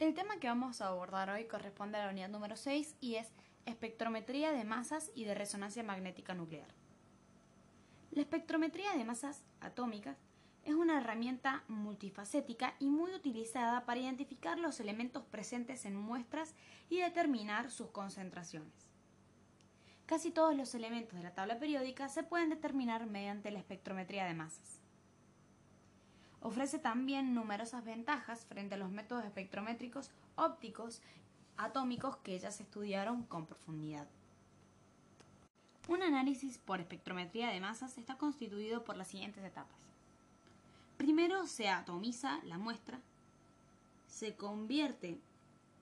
El tema que vamos a abordar hoy corresponde a la unidad número 6 y es espectrometría de masas y de resonancia magnética nuclear. La espectrometría de masas atómicas es una herramienta multifacética y muy utilizada para identificar los elementos presentes en muestras y determinar sus concentraciones. Casi todos los elementos de la tabla periódica se pueden determinar mediante la espectrometría de masas. Ofrece también numerosas ventajas frente a los métodos espectrométricos ópticos atómicos que ya se estudiaron con profundidad. Un análisis por espectrometría de masas está constituido por las siguientes etapas. Primero se atomiza la muestra, se convierte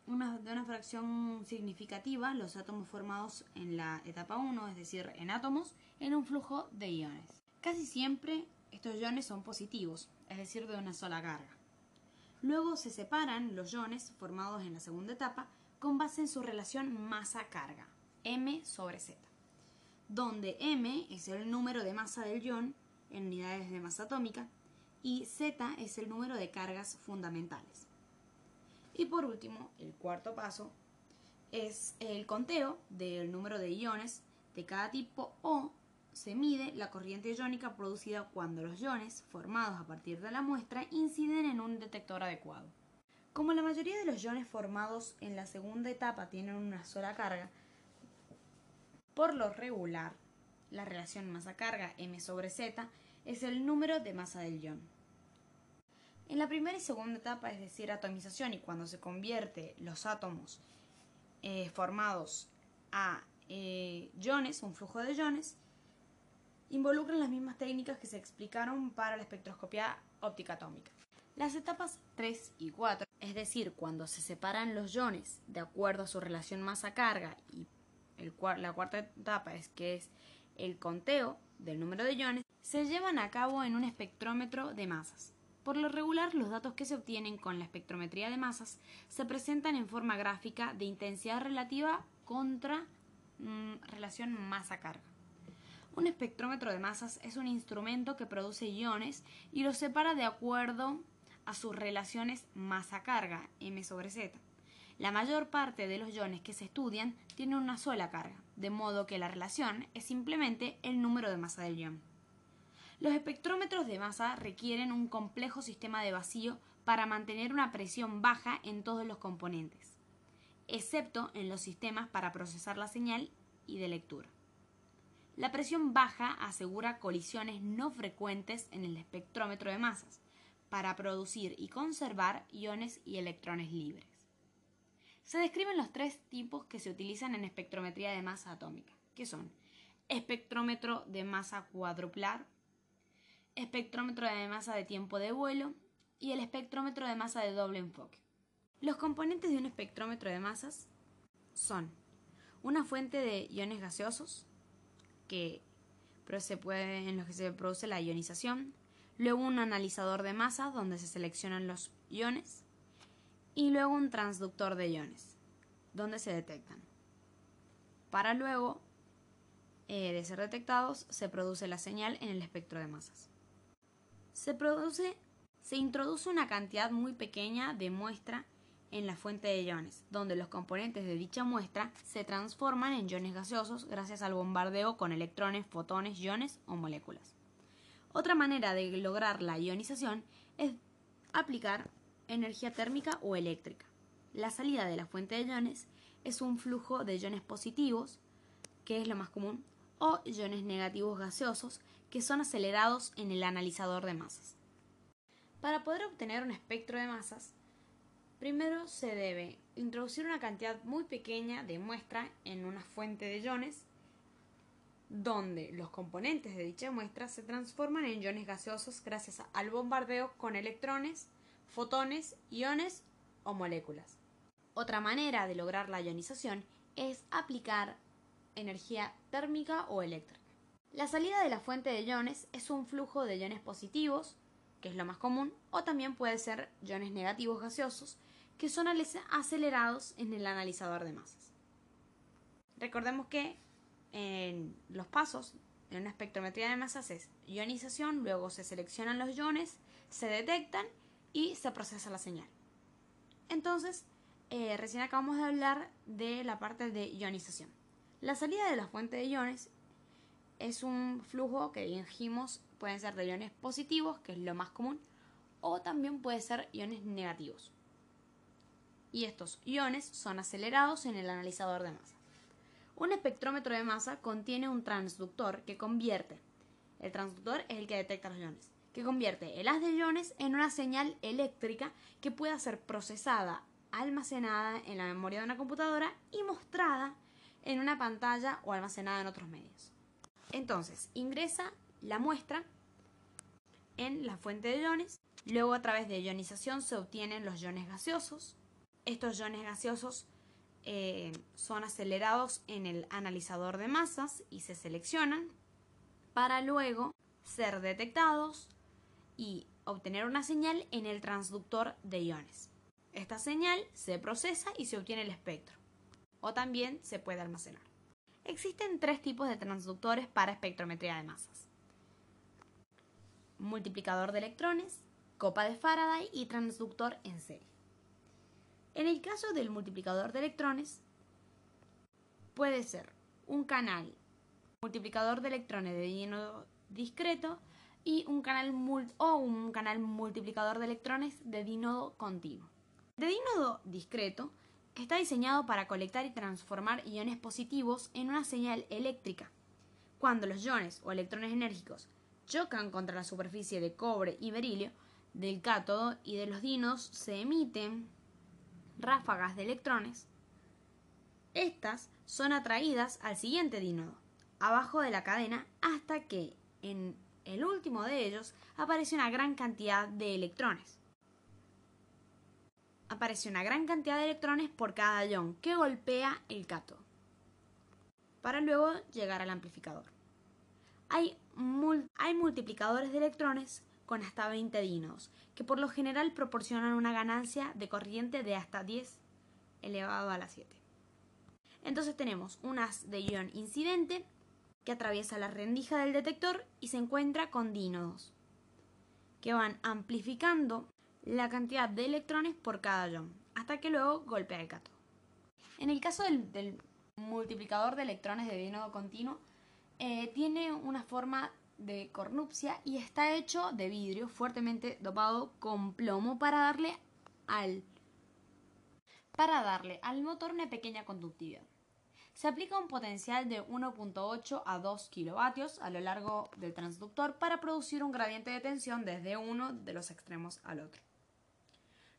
de una fracción significativa los átomos formados en la etapa 1, es decir, en átomos, en un flujo de iones. Casi siempre estos iones son positivos, es decir, de una sola carga. Luego se separan los iones formados en la segunda etapa con base en su relación masa-carga, m sobre z, donde m es el número de masa del ion en unidades de masa atómica y z es el número de cargas fundamentales. Y por último, el cuarto paso es el conteo del número de iones de cada tipo o se mide la corriente iónica producida cuando los iones formados a partir de la muestra inciden en un detector adecuado. Como la mayoría de los iones formados en la segunda etapa tienen una sola carga, por lo regular, la relación masa-carga m sobre z es el número de masa del ion. En la primera y segunda etapa, es decir, atomización y cuando se convierte los átomos eh, formados a eh, iones, un flujo de iones, involucran las mismas técnicas que se explicaron para la espectroscopia óptica atómica. Las etapas 3 y 4, es decir, cuando se separan los iones de acuerdo a su relación masa-carga y la cuarta etapa es que es el conteo del número de iones, se llevan a cabo en un espectrómetro de masas. Por lo regular, los datos que se obtienen con la espectrometría de masas se presentan en forma gráfica de intensidad relativa contra mm, relación masa-carga. Un espectrómetro de masas es un instrumento que produce iones y los separa de acuerdo a sus relaciones masa-carga, m sobre z. La mayor parte de los iones que se estudian tienen una sola carga, de modo que la relación es simplemente el número de masa del ion. Los espectrómetros de masa requieren un complejo sistema de vacío para mantener una presión baja en todos los componentes, excepto en los sistemas para procesar la señal y de lectura. La presión baja asegura colisiones no frecuentes en el espectrómetro de masas para producir y conservar iones y electrones libres. Se describen los tres tipos que se utilizan en espectrometría de masa atómica, que son espectrómetro de masa cuadruplar, espectrómetro de masa de tiempo de vuelo y el espectrómetro de masa de doble enfoque. Los componentes de un espectrómetro de masas son una fuente de iones gaseosos, que se en los que se produce la ionización, luego un analizador de masa donde se seleccionan los iones y luego un transductor de iones donde se detectan. Para luego eh, de ser detectados se produce la señal en el espectro de masas. Se produce, se introduce una cantidad muy pequeña de muestra en la fuente de iones, donde los componentes de dicha muestra se transforman en iones gaseosos gracias al bombardeo con electrones, fotones, iones o moléculas. Otra manera de lograr la ionización es aplicar energía térmica o eléctrica. La salida de la fuente de iones es un flujo de iones positivos, que es lo más común, o iones negativos gaseosos, que son acelerados en el analizador de masas. Para poder obtener un espectro de masas, Primero se debe introducir una cantidad muy pequeña de muestra en una fuente de iones donde los componentes de dicha muestra se transforman en iones gaseosos gracias al bombardeo con electrones, fotones, iones o moléculas. Otra manera de lograr la ionización es aplicar energía térmica o eléctrica. La salida de la fuente de iones es un flujo de iones positivos, que es lo más común, o también puede ser iones negativos gaseosos, que son acelerados en el analizador de masas. Recordemos que en los pasos en una espectrometría de masas es ionización, luego se seleccionan los iones, se detectan y se procesa la señal. Entonces, eh, recién acabamos de hablar de la parte de ionización. La salida de la fuente de iones es un flujo que dijimos pueden ser de iones positivos, que es lo más común, o también puede ser iones negativos. Y estos iones son acelerados en el analizador de masa. Un espectrómetro de masa contiene un transductor que convierte, el transductor es el que detecta los iones, que convierte el haz de iones en una señal eléctrica que pueda ser procesada, almacenada en la memoria de una computadora y mostrada en una pantalla o almacenada en otros medios. Entonces, ingresa la muestra en la fuente de iones, luego a través de ionización se obtienen los iones gaseosos. Estos iones gaseosos eh, son acelerados en el analizador de masas y se seleccionan para luego ser detectados y obtener una señal en el transductor de iones. Esta señal se procesa y se obtiene el espectro, o también se puede almacenar. Existen tres tipos de transductores para espectrometría de masas. Multiplicador de electrones, copa de Faraday y transductor en serie. En el caso del multiplicador de electrones, puede ser un canal multiplicador de electrones de dínodo discreto y un canal o un canal multiplicador de electrones de dínodo continuo. De dínodo discreto está diseñado para colectar y transformar iones positivos en una señal eléctrica. Cuando los iones o electrones enérgicos chocan contra la superficie de cobre y berilio del cátodo y de los dínodos se emiten ráfagas de electrones. Estas son atraídas al siguiente dínodo, abajo de la cadena, hasta que en el último de ellos aparece una gran cantidad de electrones aparece una gran cantidad de electrones por cada ion que golpea el cátodo, para luego llegar al amplificador. Hay, hay multiplicadores de electrones con hasta 20 dínodos, que por lo general proporcionan una ganancia de corriente de hasta 10 elevado a la 7. Entonces tenemos un haz de ion incidente que atraviesa la rendija del detector y se encuentra con dínodos, que van amplificando la cantidad de electrones por cada ion, hasta que luego golpea el cátodo. En el caso del, multiplicador de electrones de dínodo continuo, eh, tiene una forma de cornupcia y está hecho de vidrio fuertemente dopado con plomo para darle al para darle al motor una pequeña conductividad. Se aplica un potencial de 1.8 a 2 kilovatios a lo largo del transductor para producir un gradiente de tensión desde uno de los extremos al otro.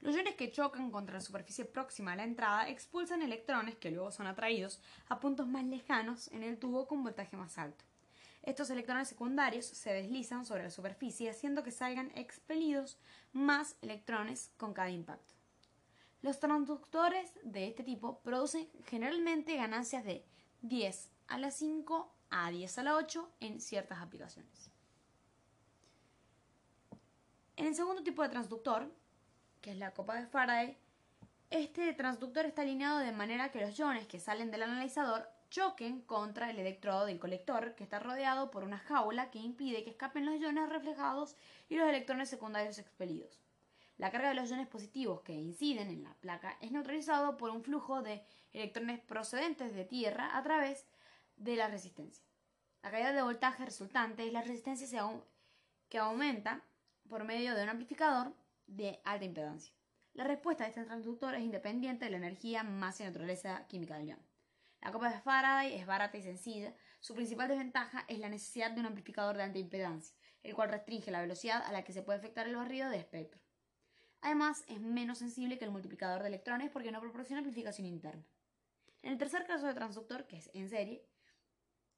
Los iones que chocan contra la superficie próxima a la entrada expulsan electrones que luego son atraídos a puntos más lejanos en el tubo con voltaje más alto. Estos electrones secundarios se deslizan sobre la superficie haciendo que salgan expelidos más electrones con cada impacto. Los transductores de este tipo producen generalmente ganancias de 10 a la 5 a 10 a la 8 en ciertas aplicaciones. En el segundo tipo de transductor, que es la copa de Faraday, este transductor está alineado de manera que los iones que salen del analizador choquen contra el electrodo del colector, que está rodeado por una jaula que impide que escapen los iones reflejados y los electrones secundarios expelidos. La carga de los iones positivos que inciden en la placa es neutralizado por un flujo de electrones procedentes de tierra a través de la resistencia. La caída de voltaje resultante es la resistencia que aumenta por medio de un amplificador de alta impedancia. La respuesta de este transductor es independiente de la energía, masa y naturaleza química del ion. La copa de Faraday es barata y sencilla. Su principal desventaja es la necesidad de un amplificador de alta impedancia, el cual restringe la velocidad a la que se puede efectuar el barrido de espectro. Además, es menos sensible que el multiplicador de electrones porque no proporciona amplificación interna. En el tercer caso de transductor, que es en serie,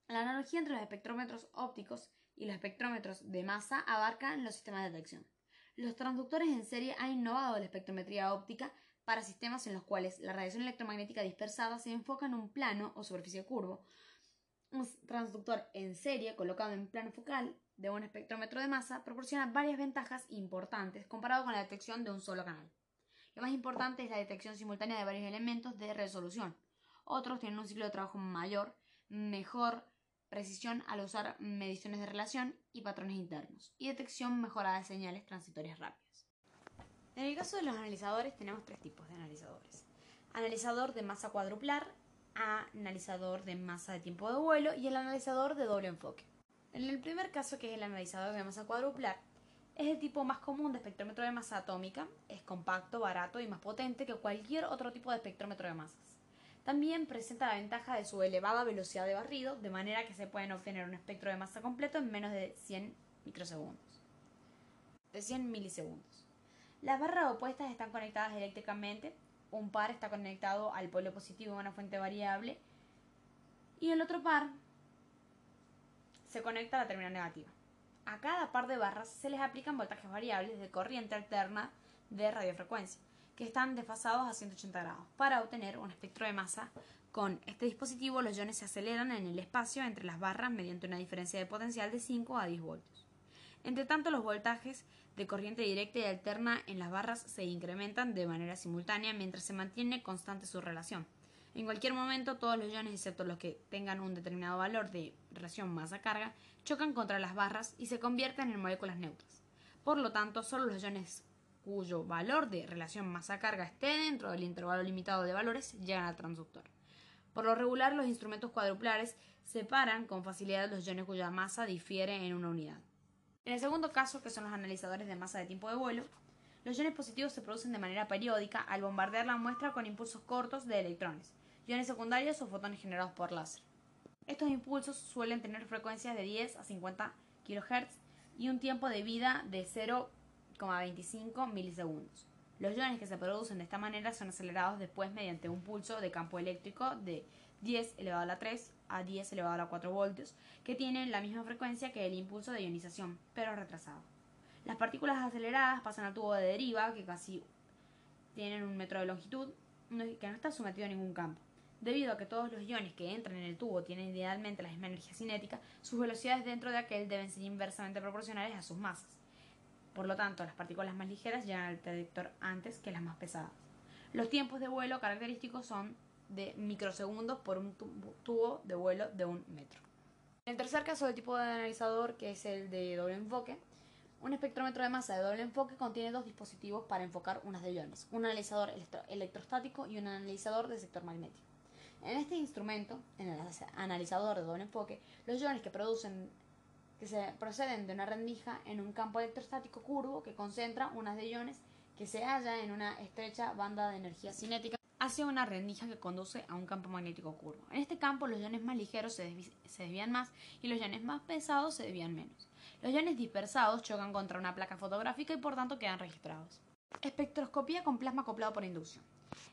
la analogía entre los espectrómetros ópticos y los espectrómetros de masa abarcan los sistemas de detección. Los transductores en serie han innovado la espectrometría óptica para sistemas en los cuales la radiación electromagnética dispersada se enfoca en un plano o superficie curvo. Un transductor en serie colocado en plano focal de un espectrómetro de masa proporciona varias ventajas importantes comparado con la detección de un solo canal. Lo más importante es la detección simultánea de varios elementos de resolución. Otros tienen un ciclo de trabajo mayor, mejor precisión al usar mediciones de relación y patrones internos, y detección mejorada de señales transitorias rápidas. En el caso de los analizadores tenemos tres tipos de analizadores. Analizador de masa cuadruplar, analizador de masa de tiempo de vuelo y el analizador de doble enfoque. En el primer caso, que es el analizador de masa cuadruplar, es el tipo más común de espectrómetro de masa atómica, es compacto, barato y más potente que cualquier otro tipo de espectrómetro de masas. También presenta la ventaja de su elevada velocidad de barrido, de manera que se pueden obtener un espectro de masa completo en menos de 100 microsegundos. De 100 milisegundos. Las barras opuestas están conectadas eléctricamente, un par está conectado al polo positivo de una fuente variable y el otro par se conecta a la terminal negativa. A cada par de barras se les aplican voltajes variables de corriente alterna de radiofrecuencia, están desfasados a 180 grados. Para obtener un espectro de masa con este dispositivo, los iones se aceleran en el espacio entre las barras mediante una diferencia de potencial de 5 a 10 voltios. Entre tanto, los voltajes de corriente directa y alterna en las barras se incrementan de manera simultánea mientras se mantiene constante su relación. En cualquier momento, todos los iones, excepto los que tengan un determinado valor de relación masa-carga, chocan contra las barras y se convierten en moléculas neutras. Por lo tanto, solo los iones cuyo valor de relación masa-carga esté dentro del intervalo limitado de valores llegan al transductor. Por lo regular, los instrumentos cuadruplares separan con facilidad los iones cuya masa difiere en una unidad. En el segundo caso, que son los analizadores de masa de tiempo de vuelo, los iones positivos se producen de manera periódica al bombardear la muestra con impulsos cortos de electrones, iones secundarios o fotones generados por láser. Estos impulsos suelen tener frecuencias de 10 a 50 kHz y un tiempo de vida de 0,25 milisegundos. Los iones que se producen de esta manera son acelerados después mediante un pulso de campo eléctrico de 10 elevado a la 3 a 10 elevado a la 4 voltios, que tienen la misma frecuencia que el impulso de ionización, pero retrasado. Las partículas aceleradas pasan al tubo de deriva, que casi tienen un metro de longitud, que no está sometido a ningún campo. Debido a que todos los iones que entran en el tubo tienen idealmente la misma energía cinética, sus velocidades dentro de aquel deben ser inversamente proporcionales a sus masas. Por lo tanto, las partículas más ligeras llegan al detector antes que las más pesadas. Los tiempos de vuelo característicos son de microsegundos por un tubo de vuelo de un metro. En el tercer caso del tipo de analizador, que es el de doble enfoque, un espectrómetro de masa de doble enfoque contiene dos dispositivos para enfocar unas de iones, un analizador electrostático y un analizador de sector magnético. En este instrumento, en el analizador de doble enfoque, los iones que producen que se proceden de una rendija en un campo electrostático curvo que concentra unas de iones que se halla en una estrecha banda de energía cinética hacia una rendija que conduce a un campo magnético curvo. En este campo los iones más ligeros se, desvían más y los iones más pesados se desvían menos. Los iones dispersados chocan contra una placa fotográfica y por tanto quedan registrados. Espectroscopía con plasma acoplado por inducción.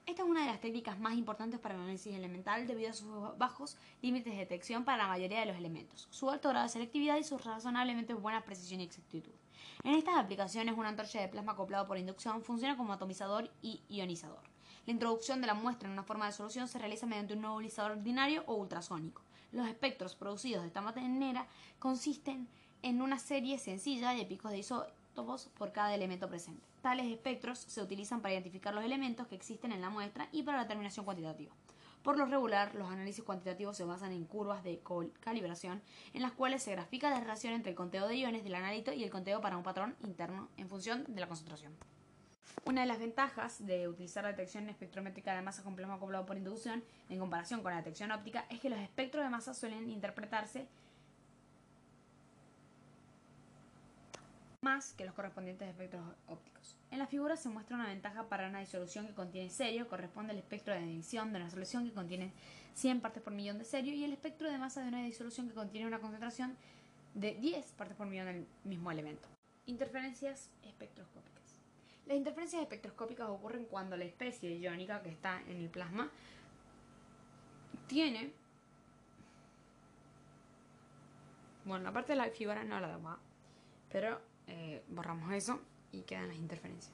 Esta es una de las técnicas más importantes para el análisis elemental debido a sus bajos límites de detección para la mayoría de los elementos, su alto grado de selectividad y su razonablemente buena precisión y exactitud. En estas aplicaciones, una antorcha de plasma acoplado por inducción funciona como atomizador y ionizador. La introducción de la muestra en una forma de solución se realiza mediante un nebulizador ordinario o ultrasónico. Los espectros producidos de esta manera consisten en una serie sencilla de picos de por cada elemento presente. Tales espectros se utilizan para identificar los elementos que existen en la muestra y para la determinación cuantitativa. Por lo regular, los análisis cuantitativos se basan en curvas de calibración en las cuales se grafica la relación entre el conteo de iones del analito y el conteo para un patrón interno en función de la concentración. Una de las ventajas de utilizar la detección espectrométrica de masa con plasma acoplado por inducción en comparación con la detección óptica es que los espectros de masa suelen interpretarse más que los correspondientes espectros ópticos. En la figura se muestra una ventaja para una disolución que contiene serio, corresponde al espectro de emisión de una solución que contiene 100 partes por millón de serio y el espectro de masa de una disolución que contiene una concentración de 10 partes por millón del mismo elemento. Interferencias espectroscópicas. Las interferencias espectroscópicas ocurren cuando la especie iónica que está en el plasma tiene... Bueno, la parte de la figura no la damos, pero eh, borramos eso y quedan las interferencias.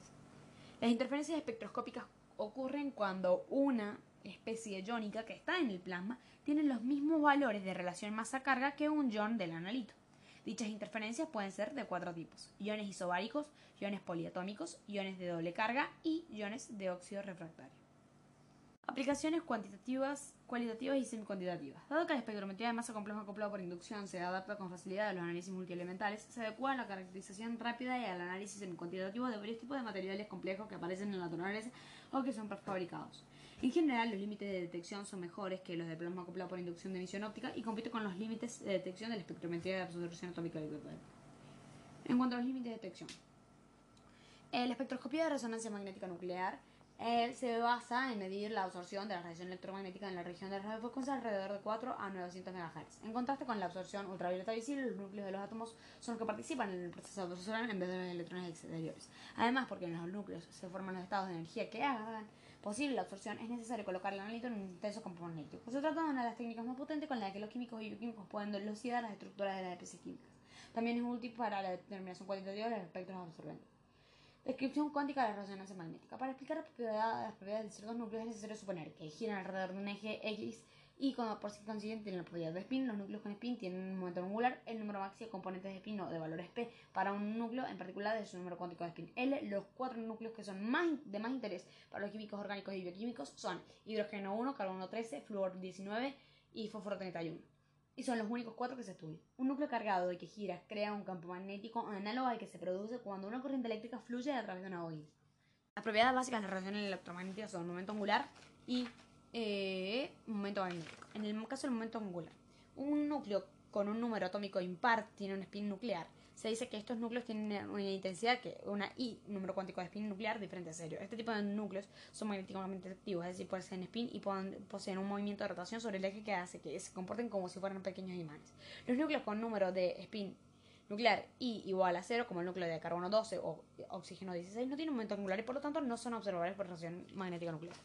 Las interferencias espectroscópicas ocurren cuando una especie iónica que está en el plasma tiene los mismos valores de relación masa-carga que un ion del analito. Dichas interferencias pueden ser de cuatro tipos: iones isobáricos, iones poliatómicos, iones de doble carga y iones de óxido refractario. Aplicaciones cuantitativas, cualitativas y semicuantitativas. Dado que la espectrometría de masa compleja acoplada por inducción se adapta con facilidad a los análisis multielementales, se adecua a la caracterización rápida y al análisis semicuantitativo de varios tipos de materiales complejos que aparecen en la naturaleza o que son prefabricados. En general, los límites de detección son mejores que los de plasma acoplado por inducción de emisión óptica y compiten con los límites de detección de la espectrometría de absorción atómica de En cuanto a los límites de detección, la espectroscopía de resonancia magnética nuclear él se basa en medir la absorción de la radiación electromagnética en la región de radiofrecuencia alrededor de 4 a 900 MHz. En contraste con la absorción ultravioleta visible, los núcleos de los átomos son los que participan en el proceso de absorción en vez de los electrones exteriores. Además, porque en los núcleos se forman los estados de energía que hagan posible la absorción, es necesario colocar el analito en un intenso campo magnético. Se trata de una de las técnicas más potentes con la que los químicos y bioquímicos pueden dilucidar las estructuras de las especies químicas. También es útil para la determinación cuantitativa de los espectros absorbentes. Descripción cuántica de la resonancia magnética. Para explicar las propiedades, de ciertos núcleos es necesario suponer que giran alrededor de un eje X y como por consiguiente tienen la propiedad de spin. Los núcleos con spin tienen un momento angular. El número máximo de componentes de spin o de valores P para un núcleo en particular es su número cuántico de spin. L, los cuatro núcleos que son más, de más interés para los químicos orgánicos y bioquímicos son hidrógeno 1, carbono 13, flúor 19 y fósforo 31 y son los únicos cuatro que se estudian. Un núcleo cargado y que gira crea un campo magnético análogo al que se produce cuando una corriente eléctrica fluye a través de una bobina. Las propiedades básicas de las radiaciones electromagnéticas son momento angular y eh, momento magnético. En el caso del momento angular, un núcleo con un número atómico impar tiene un spin nuclear se dice que estos núcleos tienen una intensidad, que una I, número cuántico de spin nuclear diferente a cero. Este tipo de núcleos son magnéticamente activos, es decir, pueden ser en spin y poseen un movimiento de rotación sobre el eje que hace que se comporten como si fueran pequeños imanes. Los núcleos con número de spin nuclear I igual a cero, como el núcleo de carbono 12 o oxígeno 16, no tienen momento angular y por lo tanto no son observables por radiación magnética nuclear.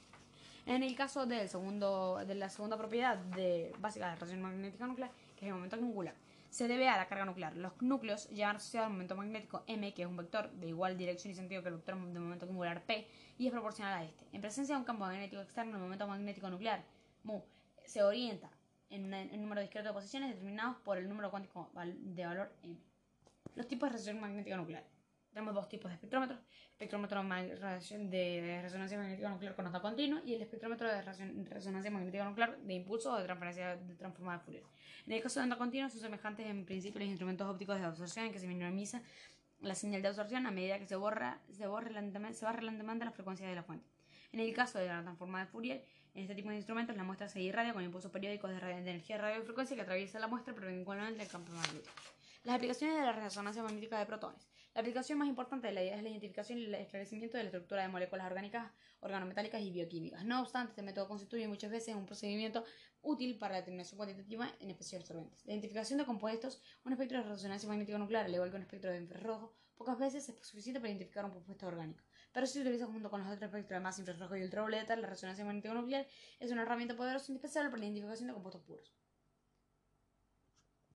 En el caso del segundo, de la segunda propiedad de, básica de la radiación magnética nuclear, que es el momento angular, se debe a la carga nuclear. Los núcleos llevan asociado al momento magnético m, que es un vector de igual dirección y sentido que el vector de momento angular p, y es proporcional a este. En presencia de un campo magnético externo, el momento magnético nuclear, mu, se orienta en un número discreto de posiciones determinados por el número cuántico de valor m. Los tipos de radiación magnética nuclear. Tenemos dos tipos de espectrómetros. Espectrómetro de resonancia magnética nuclear con nota continua y el espectrómetro de resonancia magnética nuclear de impulso o de transferencia de transformada de Fourier. En el caso de nota continua son semejantes en principio los instrumentos ópticos de absorción en que se minimiza la señal de absorción a medida que se borra, se, borra se barra lentamente la frecuencia de la fuente. En el caso de la transformada de Fourier, en este tipo de instrumentos la muestra se irradia con impulsos periódicos de, de energía de radiofrecuencia que atraviesa la muestra perpendicularmente al campo magnético. Las aplicaciones de la resonancia magnética de protones. La aplicación más importante de la idea es la identificación y el esclarecimiento de la estructura de moléculas orgánicas, organometálicas y bioquímicas. No obstante, este método constituye muchas veces un procedimiento útil para la determinación cuantitativa en especies absorbentes. La identificación de compuestos, un espectro de resonancia magnética nuclear, al igual que un espectro de infrarrojo, pocas veces es suficiente para identificar un compuesto orgánico. Pero si se utiliza junto con los otros espectros de masa infrarrojo y ultravioleta, la resonancia magnética nuclear es una herramienta poderosa indispensable para la identificación de compuestos puros.